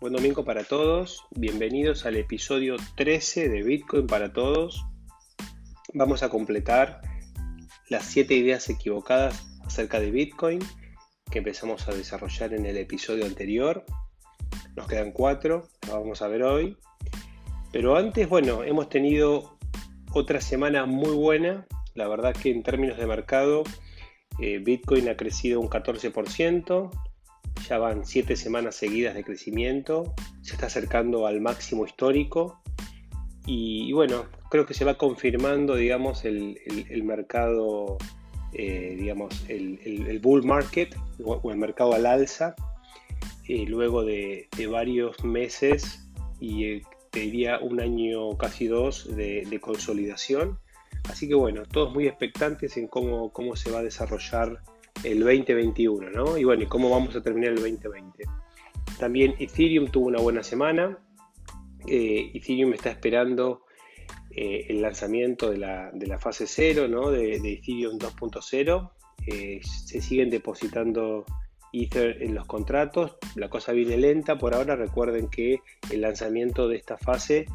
Buen domingo para todos. Bienvenidos al episodio 13 de Bitcoin para todos. Vamos a completar las 7 ideas equivocadas acerca de Bitcoin que empezamos a desarrollar en el episodio anterior. Nos quedan 4, las vamos a ver hoy. Pero antes, bueno, hemos tenido otra semana muy buena. La verdad que en términos de mercado, eh, Bitcoin ha crecido un 14%, ya van 7 semanas seguidas de crecimiento, se está acercando al máximo histórico y, bueno, creo que se va confirmando, digamos, el, mercado, eh, digamos, el, bull market o, el mercado al alza, eh, luego de, varios meses y te diría un año, casi dos, de, consolidación. Así que bueno, todos muy expectantes en cómo, cómo se va a desarrollar el 2021, ¿no? Y bueno, ¿y cómo vamos a terminar el 2020? También Ethereum tuvo una buena semana. Eh, Ethereum está esperando eh, el lanzamiento de la, fase 0, ¿no? De, Ethereum 2.0. Eh, se siguen depositando Ether en los contratos. La cosa viene lenta por ahora. Recuerden que el lanzamiento de esta fase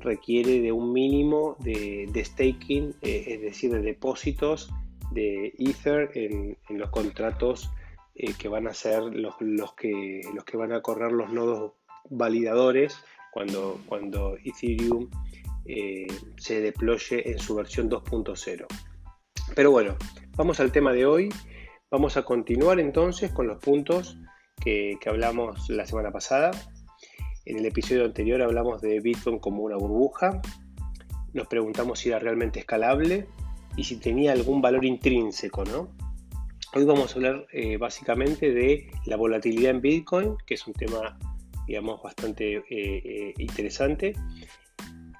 requiere de un mínimo de, staking, es decir, de depósitos de Ether en, los contratos eh, que van a ser los, que, los que van a correr los nodos validadores cuando, cuando Ethereum eh, se deploye en su versión 2.0. Pero bueno, vamos al tema de hoy. Vamos a continuar entonces con los puntos que, hablamos la semana pasada. En el episodio anterior hablamos de Bitcoin como una burbuja. Nos preguntamos si era realmente escalable y si tenía algún valor intrínseco, ¿no? Hoy vamos a hablar eh, básicamente de la volatilidad en Bitcoin, que es un tema, digamos, bastante eh, eh, interesante.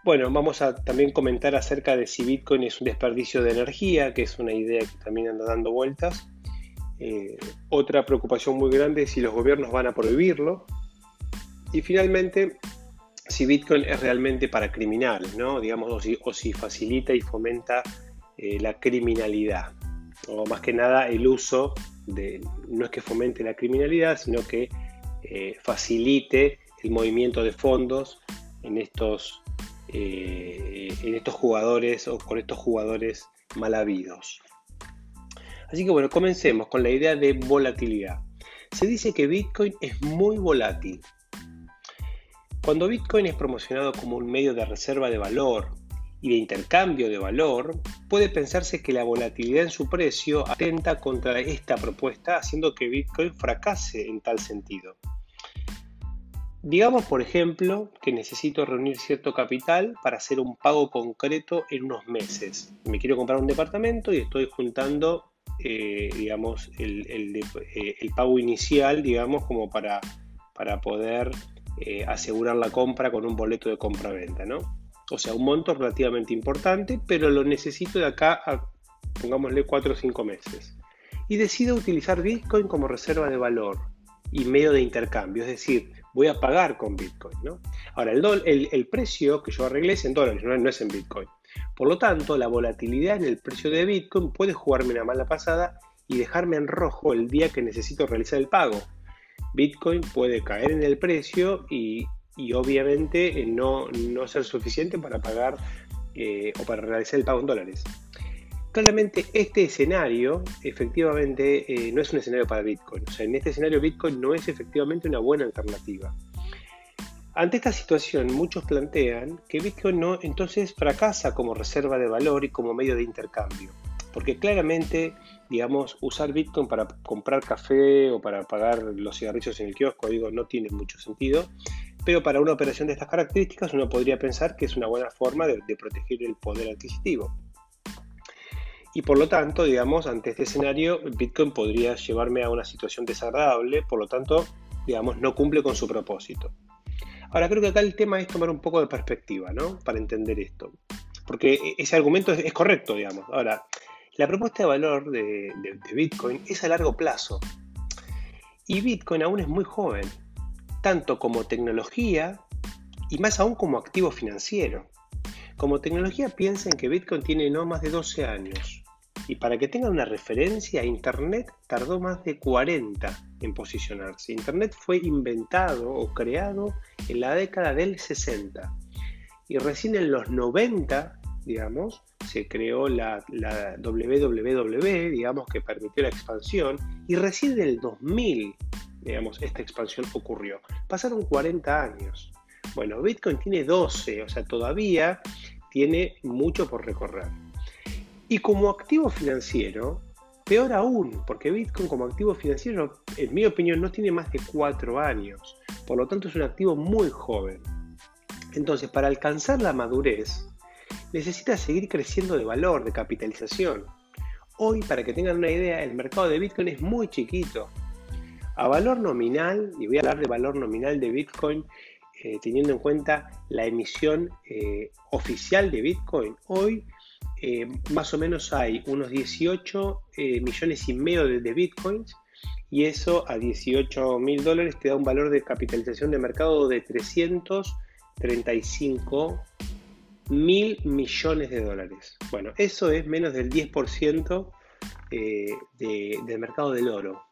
Bueno, vamos a también comentar acerca de si Bitcoin es un desperdicio de energía, que es una idea que también anda dando vueltas. Otra preocupación muy grande es si los gobiernos van a prohibirlo. Y finalmente, si Bitcoin es realmente para criminales, ¿no? Digamos, o si, facilita y fomenta eh, la criminalidad. O más que nada el uso de, no es que fomente la criminalidad, sino que eh, facilite el movimiento de fondos en estos, en estos jugadores o con estos jugadores mal habidos. Así que bueno, comencemos con la idea de volatilidad. Se dice que Bitcoin es muy volátil. Cuando Bitcoin es promocionado como un medio de reserva de valor y de intercambio de valor, puede pensarse que la volatilidad en su precio atenta contra esta propuesta, haciendo que Bitcoin fracase en tal sentido. Digamos, por ejemplo, que necesito reunir cierto capital para hacer un pago concreto en unos meses. Me quiero comprar un departamento y estoy juntando eh, digamos, el, eh, el, pago inicial, digamos, como para, para poder eh, asegurar la compra con un boleto de compra-venta, ¿no? O sea, un monto relativamente importante, pero lo necesito de acá a, pongámosle, 4 o 5 meses. Y decido utilizar Bitcoin como reserva de valor y medio de intercambio, es decir, voy a pagar con Bitcoin, ¿no? Ahora, el, el, el precio que yo arreglé es en dólares, no es en Bitcoin. Por lo tanto, la volatilidad en el precio de Bitcoin puede jugarme una mala pasada y dejarme en rojo el día que necesito realizar el pago. Bitcoin puede caer en el precio y, obviamente eh, no, ser suficiente para pagar eh, o para realizar el pago en dólares. Claramente este escenario efectivamente eh, no es un escenario para Bitcoin. O sea, en este escenario Bitcoin no es efectivamente una buena alternativa. Ante esta situación, muchos plantean que Bitcoin no entonces fracasa como reserva de valor y como medio de intercambio, porque claramente, digamos, usar Bitcoin para comprar café o para pagar los cigarrillos en el kiosco, digo, no tiene mucho sentido, pero para una operación de estas características uno podría pensar que es una buena forma de, proteger el poder adquisitivo. Y por lo tanto, digamos, ante este escenario, Bitcoin podría llevarme a una situación desagradable, por lo tanto, digamos, no cumple con su propósito. Ahora creo que acá el tema es tomar un poco de perspectiva, ¿no? Para entender esto. Porque ese argumento es, correcto, digamos. Ahora, la propuesta de valor de, Bitcoin es a largo plazo. Y Bitcoin aún es muy joven, tanto como tecnología y más aún como activo financiero. Como tecnología piensen que Bitcoin tiene no más de 12 años Y para que tengan una referencia, Internet tardó más de 40 en posicionarse. Internet fue inventado o creado en la década del 60. Y recién en los 90, digamos, se creó la, la WWW, digamos, que permitió la expansión. Y recién en el 2000, digamos, esta expansión ocurrió. Pasaron 40 años. Bueno, Bitcoin tiene 12, o sea, todavía tiene mucho por recorrer. Y como activo financiero, peor aún, porque Bitcoin como activo financiero, en mi opinión, no tiene más de 4 años. Por lo tanto, es un activo muy joven. Entonces, para alcanzar la madurez, necesita seguir creciendo de valor, de capitalización. Hoy, para que tengan una idea, el mercado de Bitcoin es muy chiquito. A valor nominal, y voy a hablar de valor nominal de Bitcoin, eh, teniendo en cuenta la emisión eh, oficial de Bitcoin, hoy eh, más o menos hay unos 18 eh, millones y medio de, bitcoins y eso a 18 mil dólares te da un valor de capitalización de mercado de 335 mil millones de dólares. Bueno, eso es menos del 10% eh, del mercado del oro,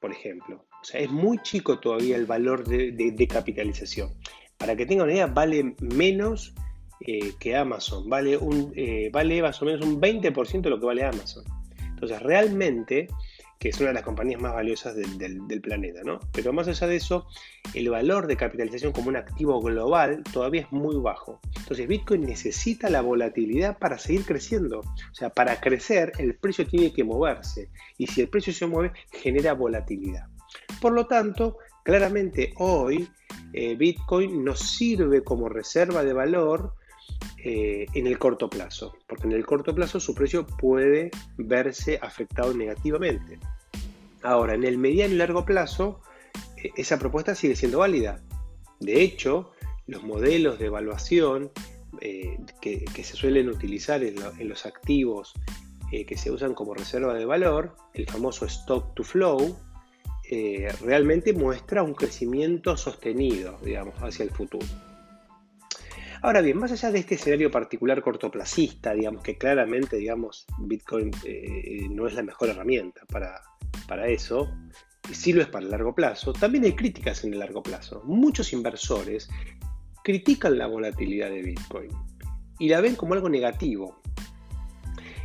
por ejemplo. O sea, es muy chico todavía el valor de, de capitalización. Para que tengan una idea, vale menos eh, que Amazon. Vale, un, eh, vale más o menos un 20% de lo que vale Amazon. Entonces, realmente, que es una de las compañías más valiosas del, planeta, ¿no? Pero más allá de eso, el valor de capitalización como un activo global todavía es muy bajo. Entonces, Bitcoin necesita la volatilidad para seguir creciendo. O sea, para crecer, el precio tiene que moverse. Y si el precio se mueve, genera volatilidad. Por lo tanto, claramente hoy eh, Bitcoin nos sirve como reserva de valor eh, en el corto plazo, porque en el corto plazo su precio puede verse afectado negativamente. Ahora, en el mediano y largo plazo, eh, esa propuesta sigue siendo válida. De hecho, los modelos de evaluación eh, que, se suelen utilizar en, los activos que se usan como reserva de valor, el famoso stock to flow, realmente muestra un crecimiento sostenido, digamos, hacia el futuro. Ahora bien, más allá de este escenario particular cortoplacista, digamos que claramente, digamos, Bitcoin eh, no es la mejor herramienta para, para eso, sí lo es para el largo plazo, también hay críticas en el largo plazo. Muchos inversores critican la volatilidad de Bitcoin y la ven como algo negativo.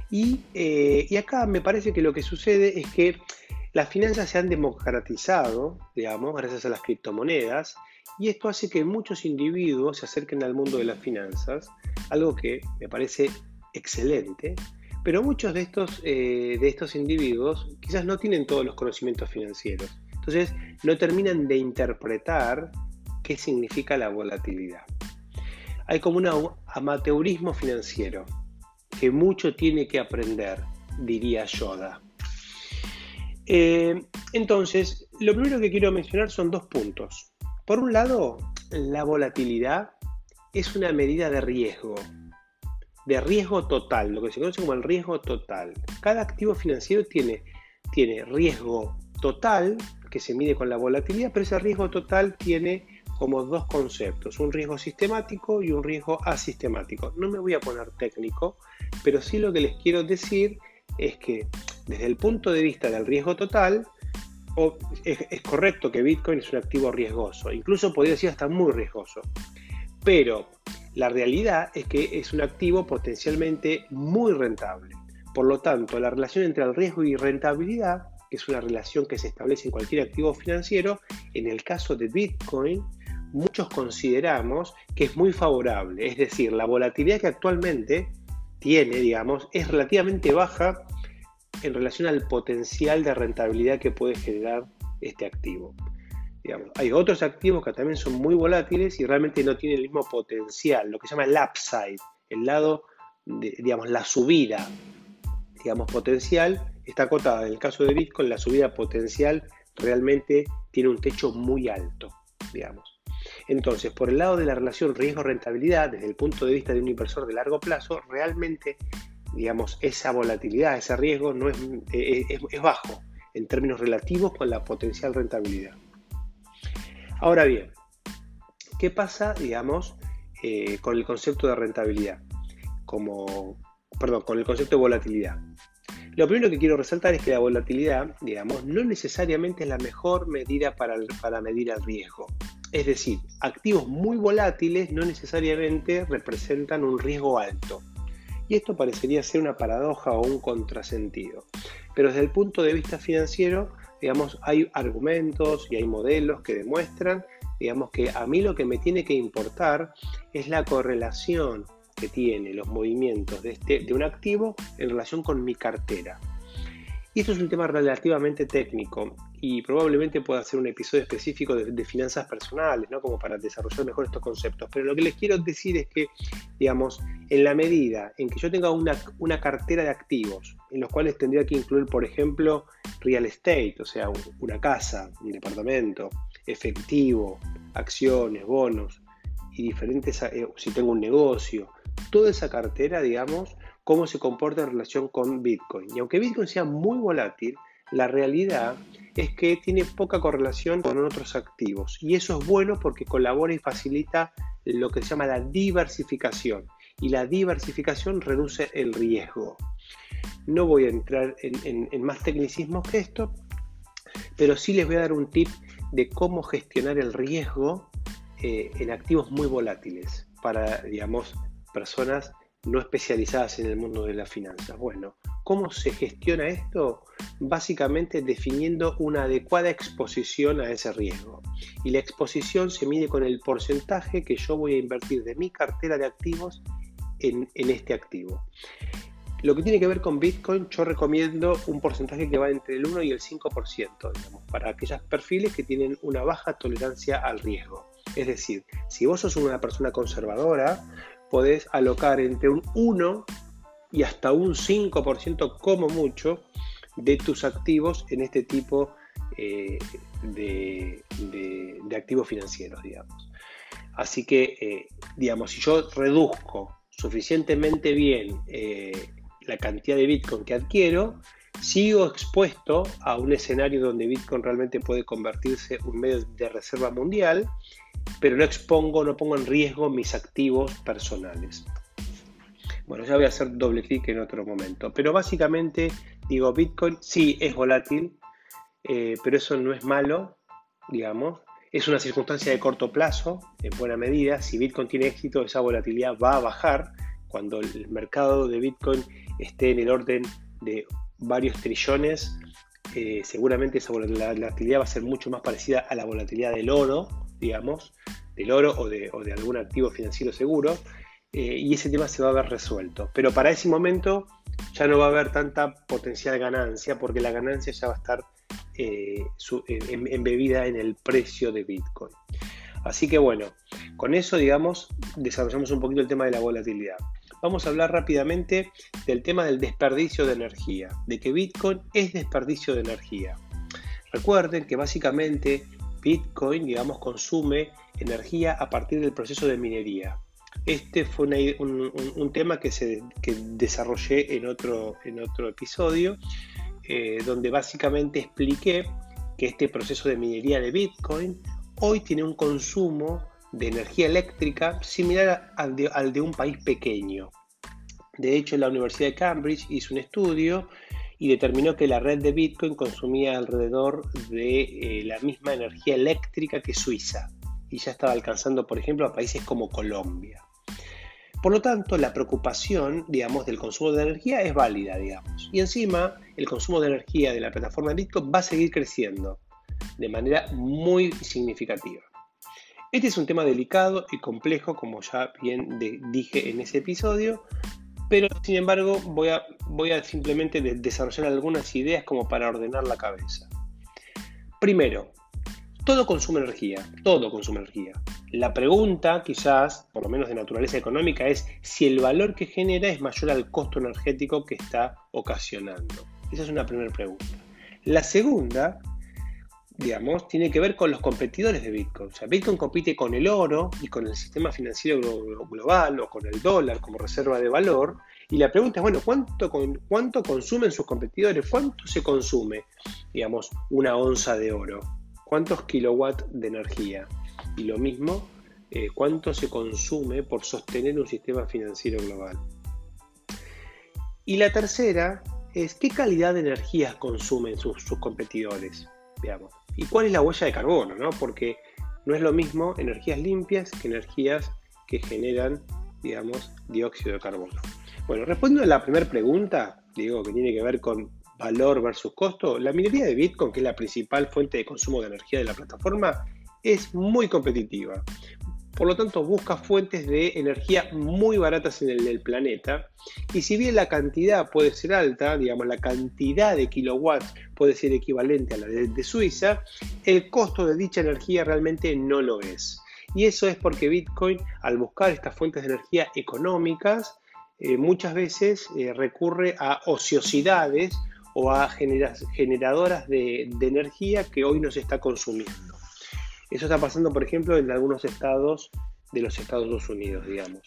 Y, eh, y acá me parece que lo que sucede es que las finanzas se han democratizado, digamos, gracias a las criptomonedas, y esto hace que muchos individuos se acerquen al mundo de las finanzas, algo que me parece excelente, pero muchos de estos, eh, de estos individuos quizás no tienen todos los conocimientos financieros. Entonces no terminan de interpretar qué significa la volatilidad. Hay como un amateurismo financiero que mucho tiene que aprender, diría Yoda. Eh, entonces, lo primero que quiero mencionar son dos puntos. Por un lado, la volatilidad es una medida de riesgo, de riesgo total, lo que se conoce como el riesgo total. Cada activo financiero tiene, tiene riesgo total, que se mide con la volatilidad, pero ese riesgo total tiene como dos conceptos, un riesgo sistemático y un riesgo asistemático. No me voy a poner técnico, pero sí lo que les quiero decir es que desde el punto de vista del riesgo total, es, correcto que Bitcoin es un activo riesgoso, incluso podría decir hasta muy riesgoso, pero la realidad es que es un activo potencialmente muy rentable. Por lo tanto, la relación entre el riesgo y rentabilidad, que es una relación que se establece en cualquier activo financiero, en el caso de Bitcoin, muchos consideramos que es muy favorable. Es decir, la volatilidad que actualmente tiene, digamos, es relativamente baja en relación al potencial de rentabilidad que puede generar este activo. hay otros activos que también son muy volátiles y realmente no tienen el mismo potencial, lo que se llama el upside, el lado, de, digamos, la subida, digamos, potencial, está acotada. En el caso de Bitcoin, la subida potencial realmente tiene un techo muy alto, digamos. Entonces, por el lado de la relación riesgo-rentabilidad, desde el punto de vista de un inversor de largo plazo, realmente digamos, esa volatilidad, ese riesgo no eh, es, es, bajo en términos relativos con la potencial rentabilidad. Ahora bien, ¿qué pasa, digamos, eh, con el concepto de rentabilidad? Como, perdón, con el concepto de volatilidad. Lo primero que quiero resaltar es que la volatilidad, digamos, no necesariamente es la mejor medida para, para medir el riesgo. Es decir, activos muy volátiles no necesariamente representan un riesgo alto. Y esto parecería ser una paradoja o un contrasentido. Pero desde el punto de vista financiero, digamos, hay argumentos y hay modelos que demuestran, digamos, que a mí lo que me tiene que importar es la correlación que tiene los movimientos de, este, de un activo en relación con mi cartera. Y esto es un tema relativamente técnico y probablemente pueda hacer un episodio específico de, finanzas personales, ¿no? Como para desarrollar mejor estos conceptos. Pero lo que les quiero decir es que, digamos, en la medida en que yo tenga una, una cartera de activos, en los cuales tendría que incluir, por ejemplo, real estate, o sea, una casa, un departamento, efectivo, acciones, bonos y diferentes, eh, si tengo un negocio, toda esa cartera, digamos, cómo se comporta en relación con Bitcoin. Y aunque Bitcoin sea muy volátil, la realidad es que tiene poca correlación con otros activos. Y eso es bueno porque colabora y facilita lo que se llama la diversificación. Y la diversificación reduce el riesgo. No voy a entrar en, más tecnicismos que esto, pero sí les voy a dar un tip de cómo gestionar el riesgo eh, en activos muy volátiles para, digamos, personas no especializadas en el mundo de las finanzas. Bueno, ¿cómo se gestiona esto? Básicamente definiendo una adecuada exposición a ese riesgo. Y la exposición se mide con el porcentaje que yo voy a invertir de mi cartera de activos en, este activo. Lo que tiene que ver con Bitcoin, yo recomiendo un porcentaje que va entre el 1 y el 5%, digamos, para aquellos perfiles que tienen una baja tolerancia al riesgo. Es decir, si vos sos una persona conservadora, podés alocar entre un 1 y hasta un 5% como mucho de tus activos en este tipo eh, de, activos financieros, digamos. Así que, eh, digamos, si yo reduzco suficientemente bien eh, la cantidad de Bitcoin que adquiero, sigo expuesto a un escenario donde Bitcoin realmente puede convertirse en un medio de reserva mundial pero no expongo, no pongo en riesgo mis activos personales. Bueno, ya voy a hacer doble clic en otro momento, pero básicamente digo, Bitcoin sí es volátil, eh, pero eso no es malo, digamos. Es una circunstancia de corto plazo, en buena medida. Si Bitcoin tiene éxito, esa volatilidad va a bajar. Cuando el mercado de Bitcoin esté en el orden de varios trillones, eh, seguramente esa volatilidad va a ser mucho más parecida a la volatilidad del oro, digamos, del oro o de, algún activo financiero seguro, eh, y ese tema se va a ver resuelto. Pero para ese momento ya no va a haber tanta potencial ganancia, porque la ganancia ya va a estar eh, embebida en el precio de Bitcoin. Así que bueno, con eso, digamos, desarrollamos un poquito el tema de la volatilidad. Vamos a hablar rápidamente del tema del desperdicio de energía, de que Bitcoin es desperdicio de energía. Recuerden que básicamente Bitcoin, digamos, consume energía a partir del proceso de minería. Este fue un, tema que, se, desarrollé en otro, en otro episodio, eh, donde básicamente expliqué que este proceso de minería de Bitcoin hoy tiene un consumo de energía eléctrica similar al de, al de un país pequeño. De hecho, la Universidad de Cambridge hizo un estudio y determinó que la red de Bitcoin consumía alrededor de eh, la misma energía eléctrica que Suiza y ya estaba alcanzando, por ejemplo, a países como Colombia. Por lo tanto, la preocupación, digamos, del consumo de energía es válida, digamos. Y encima, el consumo de energía de la plataforma Bitcoin va a seguir creciendo de manera muy significativa. Este es un tema delicado y complejo, como ya bien dije en ese episodio, pero sin embargo voy a, voy a simplemente desarrollar algunas ideas como para ordenar la cabeza. Primero, todo consume energía, todo consume energía. La pregunta, quizás, por lo menos de naturaleza económica, es si el valor que genera es mayor al costo energético que está ocasionando. Esa es una primera pregunta. La segunda digamos, tiene que ver con los competidores de Bitcoin. O sea, Bitcoin compite con el oro y con el sistema financiero global o con el dólar como reserva de valor. Y la pregunta es, bueno, ¿cuánto, cuánto consumen sus competidores? ¿Cuánto se consume, digamos, una onza de oro? ¿Cuántos kilowatts de energía? Y lo mismo, eh, ¿cuánto se consume por sostener un sistema financiero global? Y la tercera es qué calidad de energía consumen sus, competidores, digamos, y cuál es la huella de carbono, ¿no? Porque no es lo mismo energías limpias que energías que generan, digamos, dióxido de carbono. Bueno, respondiendo a la primera pregunta, digo, que tiene que ver con valor versus costo, la minería de Bitcoin, que es la principal fuente de consumo de energía de la plataforma, es muy competitiva. Por lo tanto, busca fuentes de energía muy baratas en el planeta. Y si bien la cantidad puede ser alta, digamos, la cantidad de kilowatts puede ser equivalente a la de, Suiza, el costo de dicha energía realmente no lo es. Y eso es porque Bitcoin, al buscar estas fuentes de energía económicas, eh, muchas veces eh, recurre a ociosidades o a generadoras de, de energía que hoy no se está consumiendo. Eso está pasando, por ejemplo, en algunos estados de los Estados Unidos, digamos,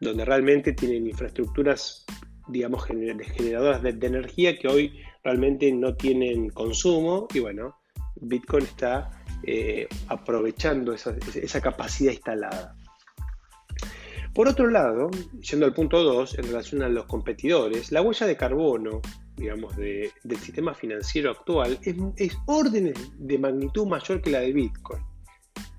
donde realmente tienen infraestructuras, digamos, generadoras de, energía que hoy realmente no tienen consumo y bueno, Bitcoin está eh, aprovechando esa, capacidad instalada. Por otro lado, yendo al punto 2, en relación a los competidores, la huella de carbono, digamos, del sistema financiero actual es, es órdenes de magnitud mayor que la de Bitcoin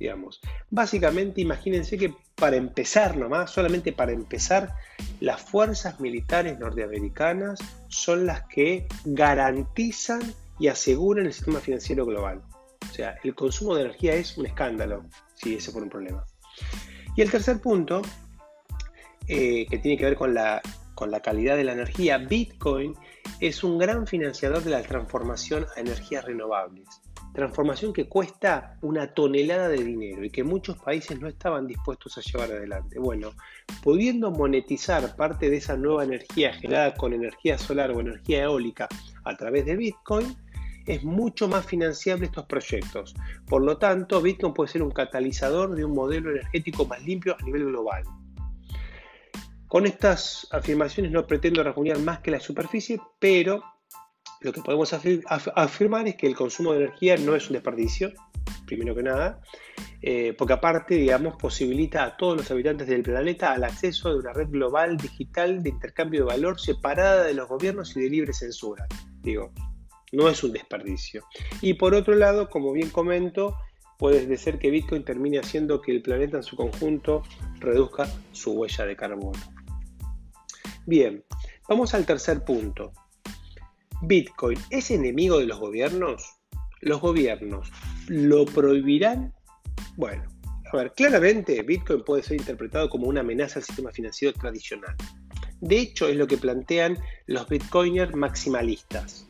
digamos. Básicamente, imagínense que para empezar nomás, solamente para empezar, las fuerzas militares norteamericanas son las que garantizan y aseguran el sistema financiero global. O sea, el consumo de energía es un escándalo, si ese fuera un problema. Y el tercer punto, eh, que tiene que ver con la, con la calidad de la energía, Bitcoin es un gran financiador de la transformación a energías renovables transformación que cuesta una tonelada de dinero y que muchos países no estaban dispuestos a llevar adelante. Bueno, pudiendo monetizar parte de esa nueva energía generada con energía solar o energía eólica a través de Bitcoin, es mucho más financiable estos proyectos. Por lo tanto, Bitcoin puede ser un catalizador de un modelo energético más limpio a nivel global. Con estas afirmaciones no pretendo reunir más que la superficie, pero lo que podemos afirmar es que el consumo de energía no es un desperdicio, primero que nada, eh, porque aparte, digamos, posibilita a todos los habitantes del planeta al acceso a una red global digital de intercambio de valor separada de los gobiernos y de libre censura. Digo, no es un desperdicio. Y por otro lado, como bien comento, puede ser que Bitcoin termine haciendo que el planeta en su conjunto reduzca su huella de carbono. Bien, vamos al tercer punto. ¿Bitcoin es enemigo de los gobiernos? ¿Los gobiernos lo prohibirán? Bueno, a ver, claramente Bitcoin puede ser interpretado como una amenaza al sistema financiero tradicional. De hecho, es lo que plantean los Bitcoiners maximalistas.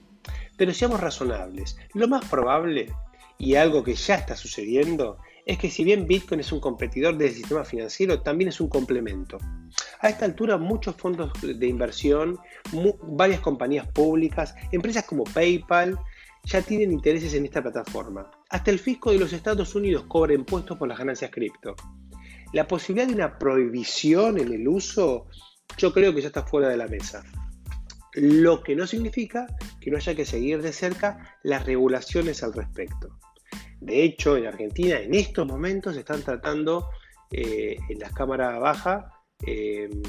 Pero seamos razonables, lo más probable, y algo que ya está sucediendo, es que si bien Bitcoin es un competidor del sistema financiero, también es un complemento. A esta altura muchos fondos de inversión, varias compañías públicas, empresas como PayPal, ya tienen intereses en esta plataforma. Hasta el fisco de los Estados Unidos cobra impuestos por las ganancias cripto. La posibilidad de una prohibición en el uso, yo creo que ya está fuera de la mesa. Lo que no significa que no haya que seguir de cerca las regulaciones al respecto. De hecho, en Argentina en estos momentos están tratando eh, en las cámaras bajas Em,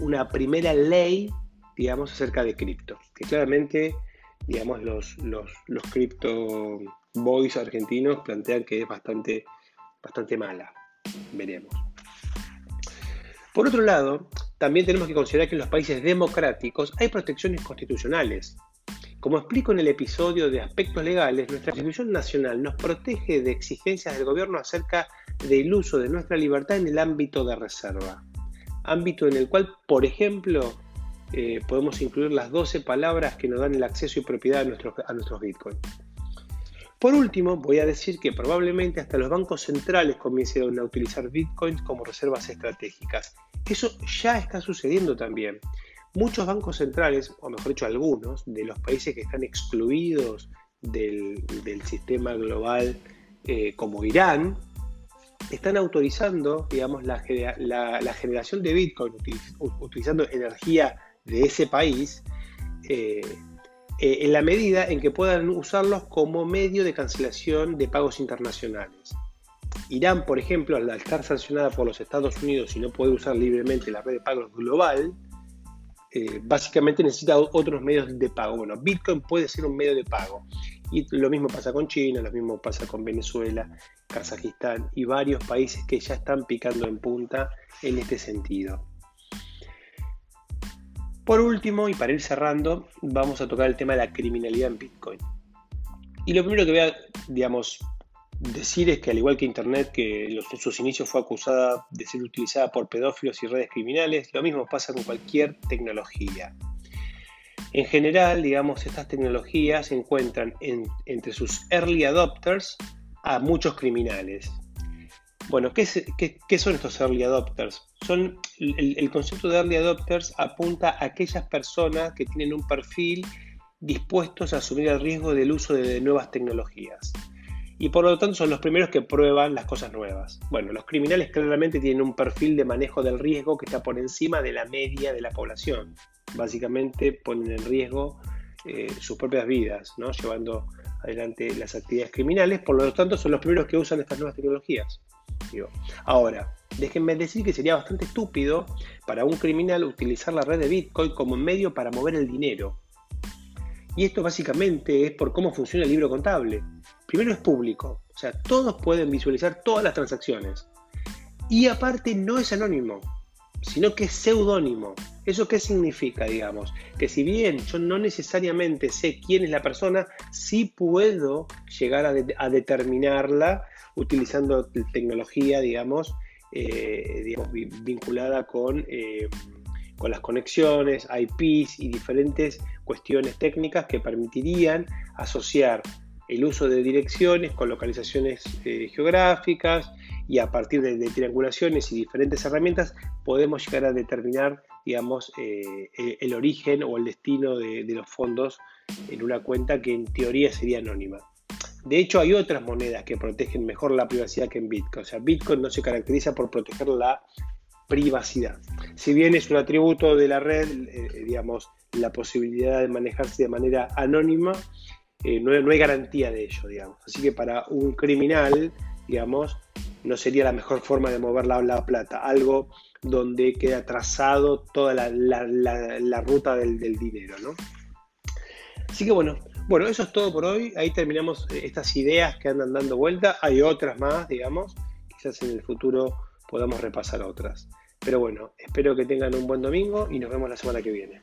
una primera ley, digamos, acerca de cripto, que claramente, digamos, los, los, cripto boys argentinos plantean que es bastante, bastante mala. Veremos. Por otro lado, también tenemos que considerar que en los países democráticos hay protecciones constitucionales. Como explico en el episodio de aspectos legales, nuestra Constitución Nacional nos protege de exigencias del gobierno acerca del uso de nuestra libertad en el ámbito de reserva ámbito en el cual, por ejemplo, eh, podemos incluir las 12 palabras que nos dan el acceso y propiedad a nuestros, bitcoins. Por último, voy a decir que probablemente hasta los bancos centrales comiencen a utilizar bitcoins como reservas estratégicas. Eso ya está sucediendo también. Muchos bancos centrales, o mejor dicho algunos, de los países que están excluidos del, sistema global, eh, como Irán, están autorizando, digamos, la, generación de Bitcoin utilizando energía de ese país eh, eh, en la medida en que puedan usarlos como medio de cancelación de pagos internacionales. Irán, por ejemplo, al estar sancionada por los Estados Unidos y no puede usar libremente la red de pagos global, eh, básicamente necesita otros medios de pago. Bueno, Bitcoin puede ser un medio de pago. Y lo mismo pasa con China, lo mismo pasa con Venezuela, Kazajistán y varios países que ya están picando en punta en este sentido. Por último, y para ir cerrando, vamos a tocar el tema de la criminalidad en Bitcoin. Y lo primero que voy a, digamos, decir es que al igual que Internet, que en sus inicios fue acusada de ser utilizada por pedófilos y redes criminales, lo mismo pasa con cualquier tecnología. En general, digamos, estas tecnologías se encuentran entre sus early adopters a muchos criminales. Bueno, ¿qué, son estos early adopters? Son, el, concepto de early adopters apunta a aquellas personas que tienen un perfil dispuestos a asumir el riesgo del uso de nuevas tecnologías. Y por lo tanto son los primeros que prueban las cosas nuevas. Bueno, los criminales claramente tienen un perfil de manejo del riesgo que está por encima de la media de la población. Básicamente ponen en riesgo eh, sus propias vidas, ¿no? llevando adelante las actividades criminales. Por lo tanto son los primeros que usan estas nuevas tecnologías. Ahora, déjenme decir que sería bastante estúpido para un criminal utilizar la red de Bitcoin como medio para mover el dinero. Y esto básicamente es por cómo funciona el libro contable. Primero es público, o sea, todos pueden visualizar todas las transacciones. Y aparte no es anónimo, sino que es seudónimo. ¿Eso qué significa, digamos? Que si bien yo no necesariamente sé quién es la persona, sí puedo llegar a determinarla utilizando tecnología, digamos, eh, vinculada con, eh, con las conexiones, IPs y diferentes cuestiones técnicas que permitirían asociar el uso de direcciones con localizaciones eh, geográficas y a partir de, triangulaciones y diferentes herramientas podemos llegar a determinar digamos, el, origen o el destino de, los fondos en una cuenta que en teoría sería anónima. De hecho, hay otras monedas que protegen mejor la privacidad que en Bitcoin. O sea, Bitcoin no se caracteriza por proteger la privacidad. Si bien es un atributo de la red, eh, digamos, la posibilidad de manejarse de manera anónima, eh, no, hay garantía de ello. Así que para un criminal, digamos, no sería la mejor forma de mover la, plata. Algo donde queda trazado toda la, ruta del, del dinero, ¿no? Así que bueno, bueno, eso es todo por hoy. Ahí terminamos eh, estas ideas que andan dando vuelta. Hay otras más, digamos. Quizás en el futuro podamos repasar otras. Pero bueno, espero que tengan un buen domingo y nos vemos la semana que viene.